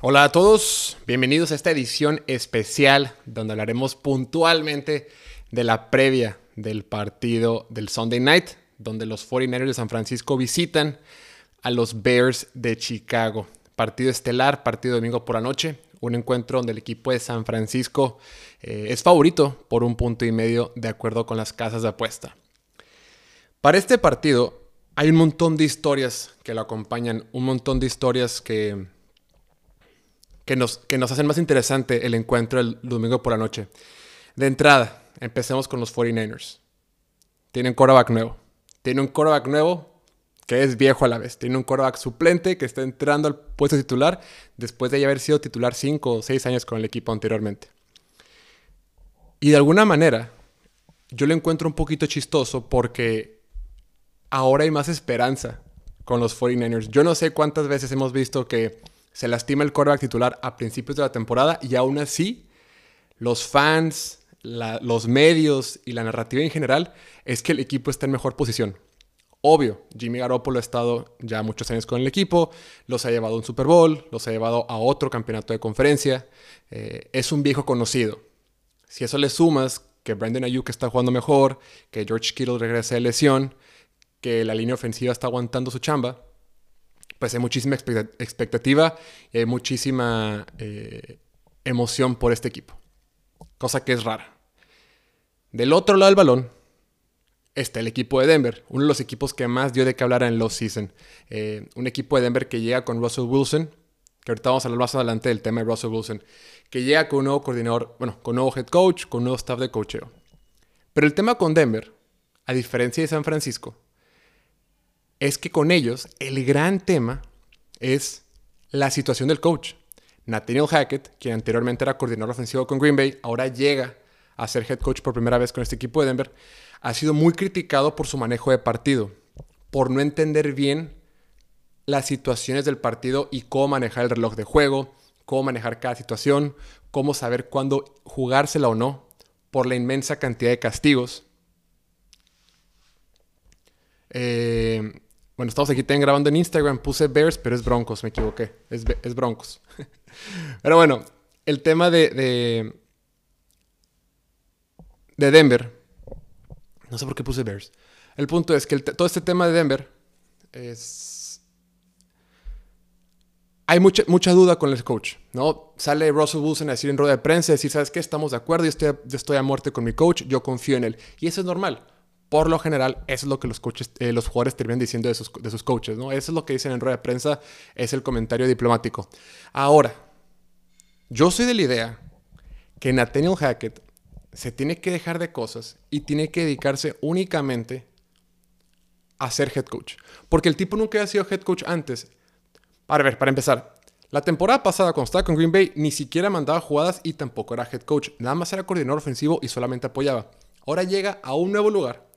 Hola a todos, bienvenidos a esta edición especial donde hablaremos puntualmente de la previa del partido del Sunday Night, donde los 49ers de San Francisco visitan a los Bears de Chicago. Partido estelar, partido domingo por la noche, un encuentro donde el equipo de San Francisco eh, es favorito por un punto y medio de acuerdo con las casas de apuesta. Para este partido hay un montón de historias que lo acompañan, un montón de historias que que nos, que nos hacen más interesante el encuentro el domingo por la noche. De entrada, empecemos con los 49ers. Tienen quarterback nuevo. Tiene un quarterback nuevo que es viejo a la vez. Tiene un quarterback suplente que está entrando al puesto titular después de ya haber sido titular 5 o 6 años con el equipo anteriormente. Y de alguna manera, yo lo encuentro un poquito chistoso porque ahora hay más esperanza con los 49ers. Yo no sé cuántas veces hemos visto que se lastima el quarterback titular a principios de la temporada y aún así los fans, los medios y la narrativa en general es que el equipo está en mejor posición. Obvio, Jimmy Garoppolo ha estado ya muchos años con el equipo, los ha llevado a un Super Bowl, los ha llevado a otro campeonato de conferencia, eh, es un viejo conocido. Si eso le sumas que Brandon Ayuk está jugando mejor, que George Kittle regresa de lesión, que la línea ofensiva está aguantando su chamba, pues hay muchísima expectativa y muchísima eh, emoción por este equipo. Cosa que es rara. Del otro lado del balón está el equipo de Denver, uno de los equipos que más dio de qué hablar en los season. Eh, un equipo de Denver que llega con Russell Wilson, que ahorita vamos a hablar más adelante del tema de Russell Wilson, que llega con un nuevo coordinador, bueno, con un nuevo head coach, con un nuevo staff de coacheo. Pero el tema con Denver, a diferencia de San Francisco, es que con ellos el gran tema es la situación del coach. Nathaniel Hackett, quien anteriormente era coordinador ofensivo con Green Bay, ahora llega a ser head coach por primera vez con este equipo de Denver, ha sido muy criticado por su manejo de partido, por no entender bien las situaciones del partido y cómo manejar el reloj de juego, cómo manejar cada situación, cómo saber cuándo jugársela o no, por la inmensa cantidad de castigos. Eh, bueno, estamos aquí también grabando en Instagram. Puse Bears, pero es Broncos, me equivoqué. Es, Broncos. pero bueno, el tema de, de, Denver. No sé por qué puse Bears. El punto es que todo este tema de Denver es... Hay mucha, mucha duda con el coach, ¿no? Sale Russell Wilson a decir en rueda de prensa, decir, ¿sabes qué? Estamos de acuerdo, yo estoy, yo estoy a muerte con mi coach, yo confío en él. Y eso es normal por lo general, eso es lo que los, eh, jugadores terminan diciendo de sus, coaches, ¿no? Eso es lo que dicen en rueda de prensa, es el comentario diplomático. Ahora, yo soy de la idea que Nathaniel Hackett se tiene que dejar de cosas y tiene que dedicarse únicamente a ser head coach. Porque el tipo nunca ha sido head coach antes. A ver, para empezar, la temporada pasada cuando estaba con Green Bay ni siquiera mandaba jugadas y tampoco era head coach. Nada más era coordinador ofensivo y solamente apoyaba. Ahora llega a un nuevo lugar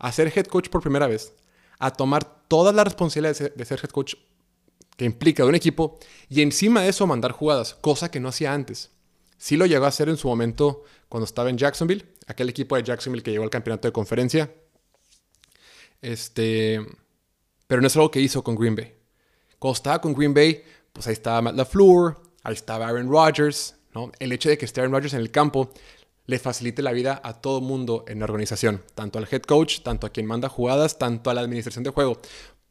a ser head coach por primera vez, a tomar todas las responsabilidades de ser head coach que implica de un equipo y encima de eso mandar jugadas, cosa que no hacía antes. Sí lo llegó a hacer en su momento cuando estaba en Jacksonville, aquel equipo de Jacksonville que llegó al campeonato de conferencia. Este, pero no es algo que hizo con Green Bay. Cuando estaba con Green Bay, pues ahí estaba Matt LaFleur, ahí estaba Aaron Rodgers, ¿no? El hecho de que esté Aaron Rodgers en el campo le facilite la vida a todo mundo en la organización, tanto al head coach, tanto a quien manda jugadas, tanto a la administración de juego.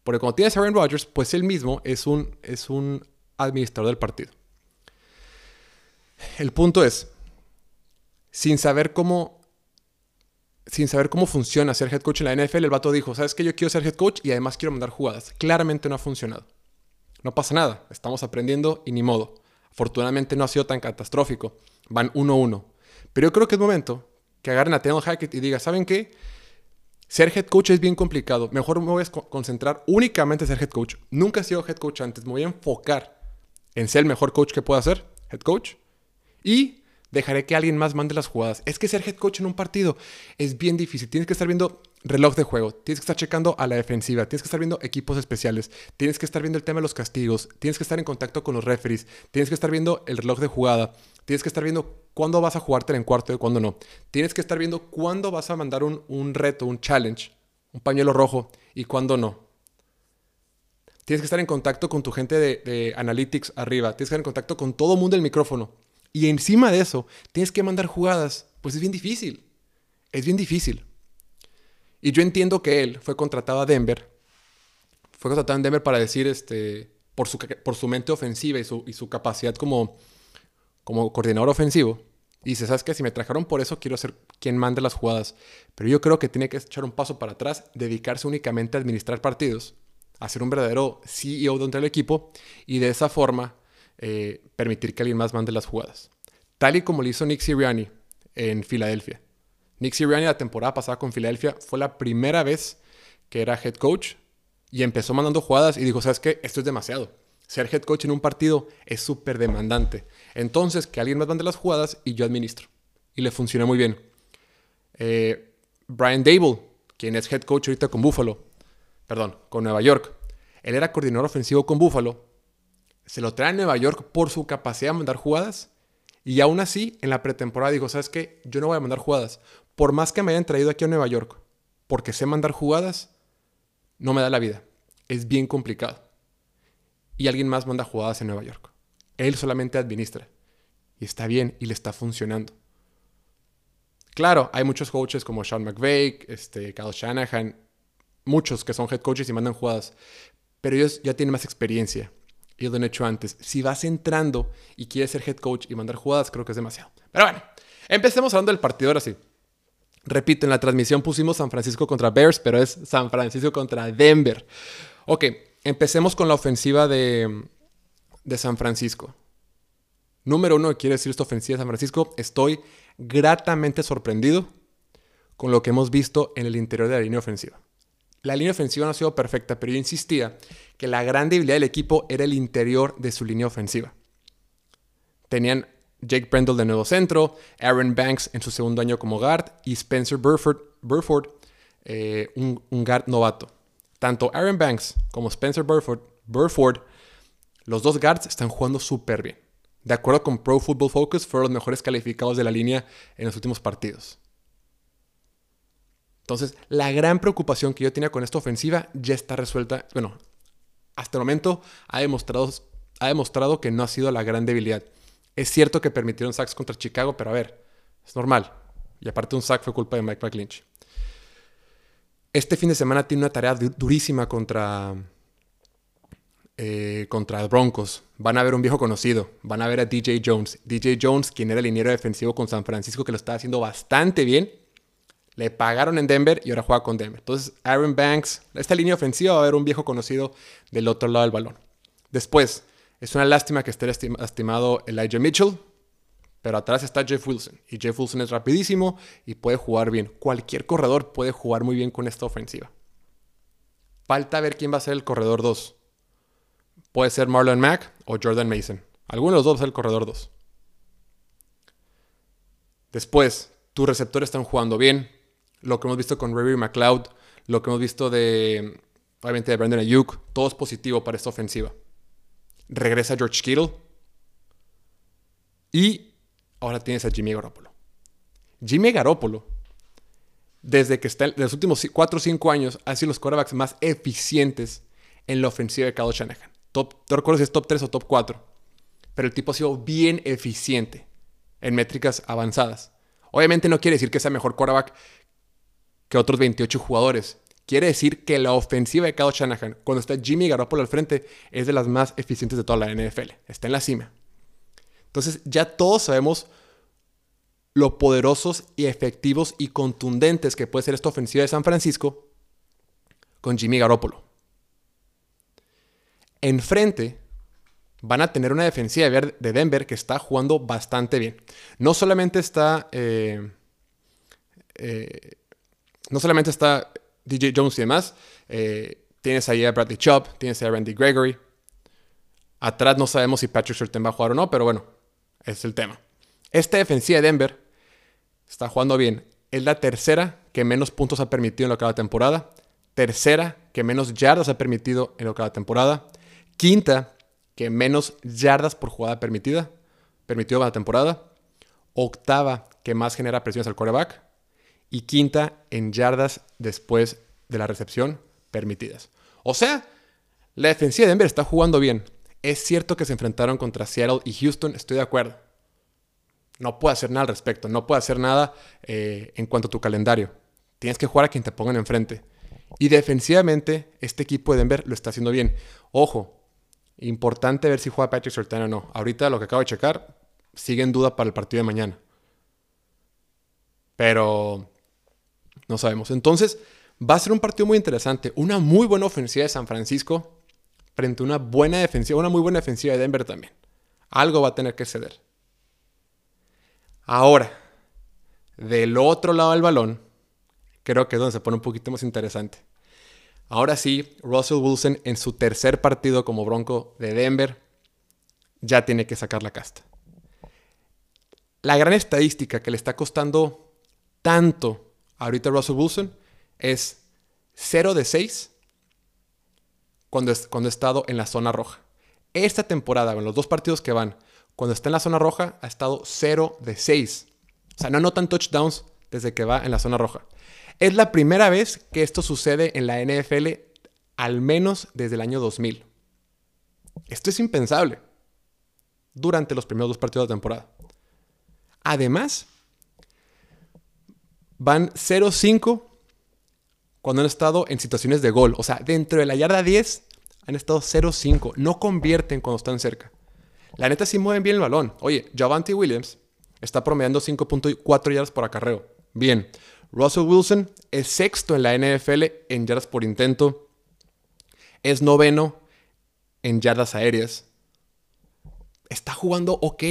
Porque cuando tienes a Aaron Rodgers, pues él mismo es un, es un administrador del partido. El punto es, sin saber cómo sin saber cómo funciona ser head coach en la NFL, el vato dijo, ¿sabes qué? Yo quiero ser head coach y además quiero mandar jugadas. Claramente no ha funcionado. No pasa nada, estamos aprendiendo y ni modo. Afortunadamente no ha sido tan catastrófico. Van 1-1. Pero yo creo que es momento que agarren a Taylor Hackett y digan, ¿saben qué? Ser head coach es bien complicado. Mejor me voy a concentrar únicamente en ser head coach. Nunca he sido head coach antes. Me voy a enfocar en ser el mejor coach que pueda ser, head coach. Y dejaré que alguien más mande las jugadas. Es que ser head coach en un partido es bien difícil. Tienes que estar viendo reloj de juego, tienes que estar checando a la defensiva, tienes que estar viendo equipos especiales, tienes que estar viendo el tema de los castigos, tienes que estar en contacto con los referees, tienes que estar viendo el reloj de jugada, tienes que estar viendo cuándo vas a jugarte en cuarto y cuándo no. Tienes que estar viendo cuándo vas a mandar un, un reto, un challenge, un pañuelo rojo y cuándo no. tienes que estar en contacto con tu gente de, analytics arriba, tienes que estar en contacto con todo el mundo del micrófono. Y encima de eso, tienes que mandar jugadas. Pues es bien difícil. Es bien difícil. Y yo entiendo que él fue contratado a Denver. Fue contratado en Denver para decir, este, por su, por su mente ofensiva y su, y su capacidad como, como coordinador ofensivo. Y dice, ¿sabes qué? Si me trajeron por eso, quiero ser quien mande las jugadas. Pero yo creo que tiene que echar un paso para atrás, dedicarse únicamente a administrar partidos a ser un verdadero CEO dentro del equipo y de esa forma eh, permitir que alguien más mande las jugadas. Tal y como lo hizo Nick Sirianni en Filadelfia. Nick Sirianni la temporada pasada con Filadelfia fue la primera vez que era head coach y empezó mandando jugadas y dijo, ¿sabes qué? Esto es demasiado. Ser head coach en un partido es súper demandante. Entonces, que alguien más mande las jugadas y yo administro. Y le funcionó muy bien. Eh, Brian Dable, quien es head coach ahorita con Buffalo, perdón, con Nueva York. Él era coordinador ofensivo con Buffalo. Se lo trae a Nueva York por su capacidad de mandar jugadas. Y aún así, en la pretemporada dijo, ¿sabes qué? Yo no voy a mandar jugadas. Por más que me hayan traído aquí a Nueva York, porque sé mandar jugadas, no me da la vida. Es bien complicado. Y alguien más manda jugadas en Nueva York. Él solamente administra. Y está bien y le está funcionando. Claro, hay muchos coaches como Sean McVeigh, este, Kyle Shanahan, muchos que son head coaches y mandan jugadas, pero ellos ya tienen más experiencia. Ellos lo han hecho antes. Si vas entrando y quieres ser head coach y mandar jugadas, creo que es demasiado. Pero bueno, empecemos hablando del partido ahora sí. Repito, en la transmisión pusimos San Francisco contra Bears, pero es San Francisco contra Denver. Ok, empecemos con la ofensiva de, de San Francisco. Número uno, quiere decir esta ofensiva de San Francisco, estoy gratamente sorprendido con lo que hemos visto en el interior de la línea ofensiva. La línea ofensiva no ha sido perfecta, pero yo insistía que la gran debilidad del equipo era el interior de su línea ofensiva. Tenían Jake Brendel de nuevo centro, Aaron Banks en su segundo año como guard y Spencer Burford, eh, un, guard novato. Tanto Aaron Banks como Spencer Burford, Burford los dos guards están jugando súper bien. De acuerdo con Pro Football Focus, fueron los mejores calificados de la línea en los últimos partidos. Entonces, la gran preocupación que yo tenía con esta ofensiva ya está resuelta. Bueno, hasta el momento ha demostrado, ha demostrado que no ha sido la gran debilidad. Es cierto que permitieron sacks contra Chicago, pero a ver, es normal. Y aparte un sack fue culpa de Mike McClinch. Este fin de semana tiene una tarea durísima contra, eh, contra Broncos. Van a ver un viejo conocido. Van a ver a DJ Jones. DJ Jones, quien era el liniero defensivo con San Francisco, que lo estaba haciendo bastante bien. Le pagaron en Denver y ahora juega con Denver. Entonces, Aaron Banks, esta línea ofensiva va a haber un viejo conocido del otro lado del balón. Después, es una lástima que esté lastimado Elijah Mitchell, pero atrás está Jeff Wilson. Y Jeff Wilson es rapidísimo y puede jugar bien. Cualquier corredor puede jugar muy bien con esta ofensiva. Falta ver quién va a ser el corredor 2. Puede ser Marlon Mack o Jordan Mason. Alguno de los dos va a ser el corredor 2. Después, tus receptores están jugando bien lo que hemos visto con Ray McLeod, lo que hemos visto de, obviamente, de Brandon Ayuk, todo es positivo para esta ofensiva. Regresa George Kittle. Y ahora tienes a Jimmy Garoppolo. Jimmy Garoppolo, desde que está en los últimos 4 o 5 años, ha sido los quarterbacks más eficientes en la ofensiva de Kyle Shanahan. Top, no recuerdo si es top 3 o top 4. Pero el tipo ha sido bien eficiente en métricas avanzadas. Obviamente no quiere decir que sea mejor quarterback que otros 28 jugadores. Quiere decir que la ofensiva de Kyle Shanahan, cuando está Jimmy Garoppolo al frente, es de las más eficientes de toda la NFL. Está en la cima. Entonces ya todos sabemos lo poderosos y efectivos y contundentes que puede ser esta ofensiva de San Francisco con Jimmy Garoppolo. Enfrente van a tener una defensiva de Denver que está jugando bastante bien. No solamente está eh, eh, no solamente está DJ Jones y demás, eh, tienes ahí a Bradley Chubb, tienes a Randy Gregory. Atrás no sabemos si Patrick Surtain va a jugar o no, pero bueno, es el tema. Esta defensiva de Denver está jugando bien. Es la tercera que menos puntos ha permitido en lo que va la temporada. Tercera que menos yardas ha permitido en lo que va la temporada. Quinta que menos yardas por jugada permitida, permitido en la temporada. Octava que más genera presiones al quarterback y quinta en yardas después de la recepción permitidas. O sea, La defensiva de Denver está jugando bien. Es cierto que se enfrentaron contra Seattle y Houston, estoy de acuerdo. No puedo hacer nada al respecto, no puedo hacer nada eh, en cuanto a tu calendario. Tienes que jugar a quien te pongan enfrente. Y defensivamente, este equipo de Denver lo está haciendo bien. Ojo, importante ver si juega Patrick Surtain o no. Ahorita lo que acabo de checar, sigue en duda para el partido de mañana. Pero no sabemos. Entonces, va a ser un partido muy interesante. Una muy buena ofensiva de San Francisco frente a una buena defensiva, una muy buena defensiva de Denver también. Algo va a tener que ceder. Ahora, del otro lado del balón, creo que es donde se pone un poquito más interesante. Ahora sí, Russell Wilson en su tercer partido como bronco de Denver ya tiene que sacar la casta. La gran estadística que le está costando tanto ahorita Russell Wilson es 0 de 6 cuando, cuando ha estado en la zona roja. Esta temporada, en los dos partidos que van, cuando está en la zona roja, ha estado 0 de 6. O sea, no anotan touchdowns desde que va en la zona roja. Es la primera vez que esto sucede en la NFL, al menos desde el año 2000. Esto es impensable durante los primeros dos partidos de temporada. Además, van 0-5 cuando han estado en situaciones de gol. O sea, dentro de la yarda 10 han estado 0-5. No convierten cuando están cerca. La neta sí mueven bien el balón. Oye, Javante Williams está promediando 5.4 yardas por acarreo. Bien. Russell Wilson es sexto en la NFL en yardas por intento. Es noveno en yardas aéreas. Está jugando ok.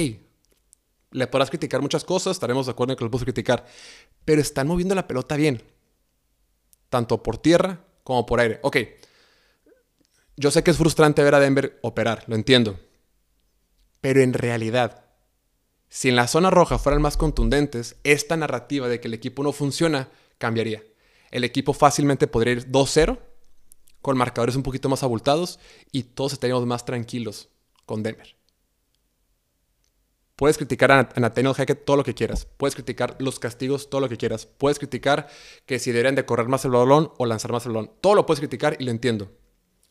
Le podrás criticar muchas cosas, estaremos de acuerdo en que lo puedo criticar. Pero están moviendo la pelota bien tanto por tierra como por aire. Ok, yo sé que es frustrante ver a Denver operar, lo entiendo. Pero en realidad, si en la zona roja fueran más contundentes, esta narrativa de que el equipo no funciona cambiaría. El equipo fácilmente podría ir 2-0, con marcadores un poquito más abultados, y todos estaríamos más tranquilos con Denver. Puedes criticar a Nathaniel Hackett todo lo que quieras. Puedes criticar los castigos todo lo que quieras. Puedes criticar que si deberían de correr más el balón o lanzar más el balón. Todo lo puedes criticar y lo entiendo.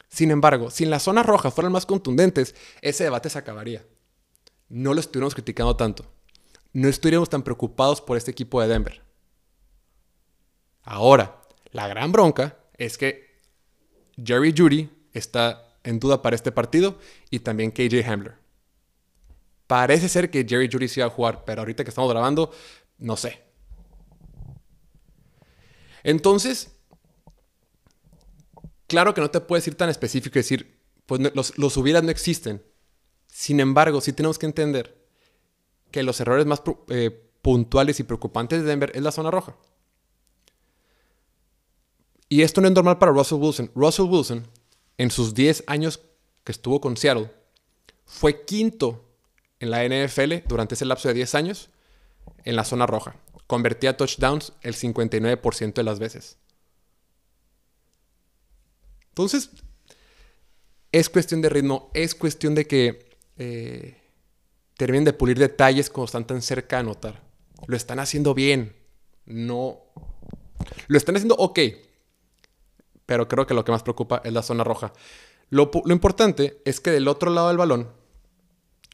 Sin embargo, si en la zona roja fueran más contundentes, ese debate se acabaría. No lo estuviéramos criticando tanto. No estuviéramos tan preocupados por este equipo de Denver. Ahora, la gran bronca es que Jerry Judy está en duda para este partido y también KJ Hamler. Parece ser que Jerry Judy sí va a jugar, pero ahorita que estamos grabando, no sé. Entonces, claro que no te puedes ir tan específico y decir, pues los, los hubieras no existen. Sin embargo, sí tenemos que entender que los errores más eh, puntuales y preocupantes de Denver es la zona roja. Y esto no es normal para Russell Wilson. Russell Wilson, en sus 10 años que estuvo con Seattle, fue quinto en la NFL durante ese lapso de 10 años en la zona roja. Convertía touchdowns el 59% de las veces. Entonces, es cuestión de ritmo, es cuestión de que eh, terminen de pulir detalles cuando están tan cerca de anotar. Lo están haciendo bien, no... Lo están haciendo ok, pero creo que lo que más preocupa es la zona roja. Lo, lo importante es que del otro lado del balón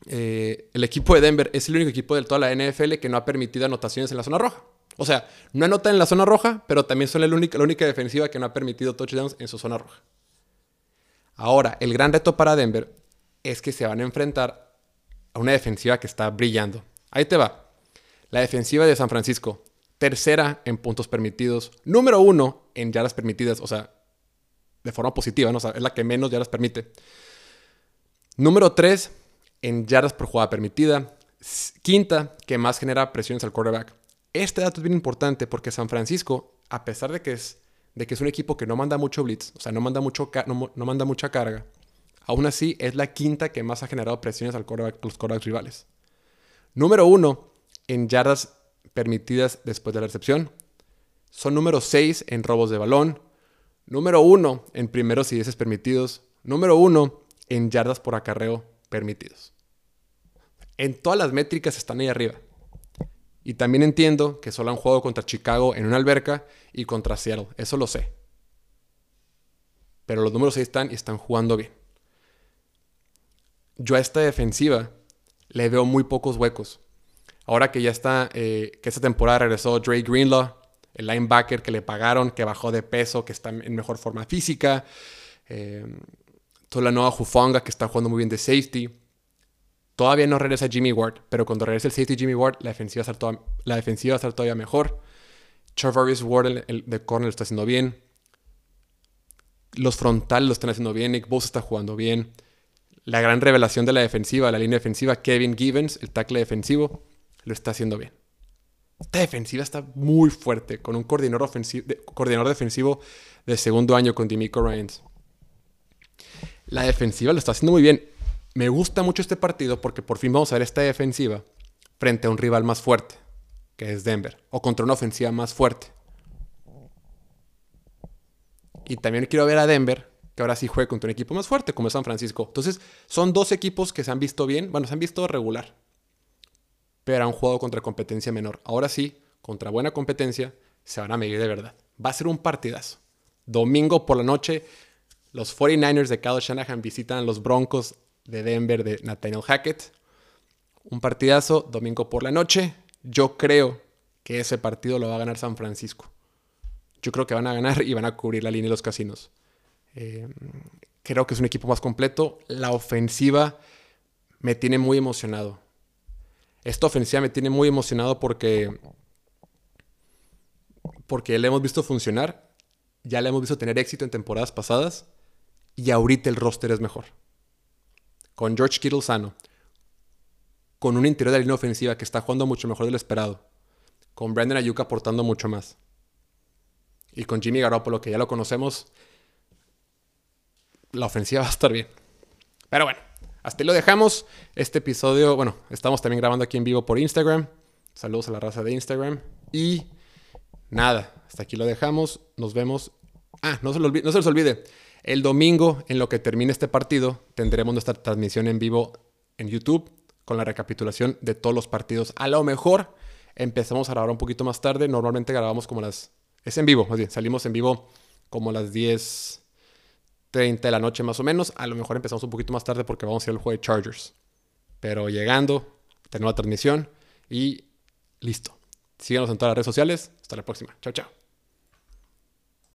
eh, el equipo de Denver es el único equipo de toda la NFL que no ha permitido anotaciones en la zona roja. O sea, no anotan en la zona roja, pero también son la única, la única defensiva que no ha permitido touchdowns en su zona roja. Ahora, el gran reto para Denver es que se van a enfrentar a una defensiva que está brillando. Ahí te va. La defensiva de San Francisco, tercera en puntos permitidos, número uno en yardas permitidas, o sea, de forma positiva, ¿no? es la que menos yardas permite. Número tres en yardas por jugada permitida. Quinta, que más genera presiones al quarterback. Este dato es bien importante porque San Francisco, a pesar de que es, de que es un equipo que no manda mucho blitz, o sea, no manda, mucho no, manda mucha carga, aún así es la quinta que más ha generado presiones al a los quarterbacks rivales. Número uno, en yardas permitidas después de la recepción. Son número 6 en robos de balón. Número uno en primeros y dieces permitidos. Número uno en yardas por acarreo permitidos. En todas las métricas están ahí arriba. Y también entiendo que solo han jugado contra Chicago en una alberca y contra Seattle. Eso lo sé. Pero los números ahí están y están jugando bien. Yo a esta defensiva le veo muy pocos huecos. Ahora que ya está, eh, que esta temporada regresó Dre Greenlaw, el linebacker que le pagaron, que bajó de peso, que está en mejor forma física. Eh, toda la nueva Jufonga que está jugando muy bien de safety. Todavía no regresa Jimmy Ward, pero cuando regrese el safety Jimmy Ward, la defensiva va a estar, todavía mejor. Charvarius Ward el, de corner lo está haciendo bien. Los frontales lo están haciendo bien. Nick Bosa está jugando bien. La gran revelación de la defensiva, la línea defensiva, Kevin Givens, el tackle defensivo, lo está haciendo bien. Esta defensiva está muy fuerte, con un coordinador, coordinador defensivo de segundo año con Dimico Ryans. La defensiva lo está haciendo muy bien. Me gusta mucho este partido porque por fin vamos a ver esta defensiva frente a un rival más fuerte, que es Denver, o contra una ofensiva más fuerte. Y también quiero ver a Denver, que ahora sí juegue contra un equipo más fuerte, como es San Francisco. Entonces, son dos equipos que se han visto bien, bueno, se han visto regular pero han jugado contra competencia menor. Ahora sí, contra buena competencia, se van a medir de verdad. Va a ser un partidazo. Domingo por la noche, los 49ers de Kyle Shanahan visitan a los Broncos de Denver de Nathaniel Hackett. Un partidazo, domingo por la noche. Yo creo que ese partido lo va a ganar San Francisco. Yo creo que van a ganar y van a cubrir la línea de los casinos. Eh, creo que es un equipo más completo. La ofensiva me tiene muy emocionado. Esta ofensiva me tiene muy emocionado porque, porque le hemos visto funcionar, ya le hemos visto tener éxito en temporadas pasadas y ahorita el roster es mejor. Con George Kittle sano, con un interior de la línea ofensiva que está jugando mucho mejor de lo esperado, con Brandon Ayuka aportando mucho más y con Jimmy Garoppolo que ya lo conocemos, la ofensiva va a estar bien. Pero bueno, hasta ahí lo dejamos. Este episodio, bueno, estamos también grabando aquí en vivo por Instagram. Saludos a la raza de Instagram. Y nada, hasta aquí lo dejamos. Nos vemos. Ah, no se, no se les olvide. El domingo, en lo que termine este partido, tendremos nuestra transmisión en vivo en YouTube con la recapitulación de todos los partidos. A lo mejor empezamos a grabar un poquito más tarde. Normalmente grabamos como las... Es en vivo, más bien. Salimos en vivo como las 10 30 de la noche más o menos. A lo mejor empezamos un poquito más tarde porque vamos a ir al juego de Chargers. Pero llegando, tenemos la transmisión y listo. Síganos en todas las redes sociales. Hasta la próxima. Chao, chao.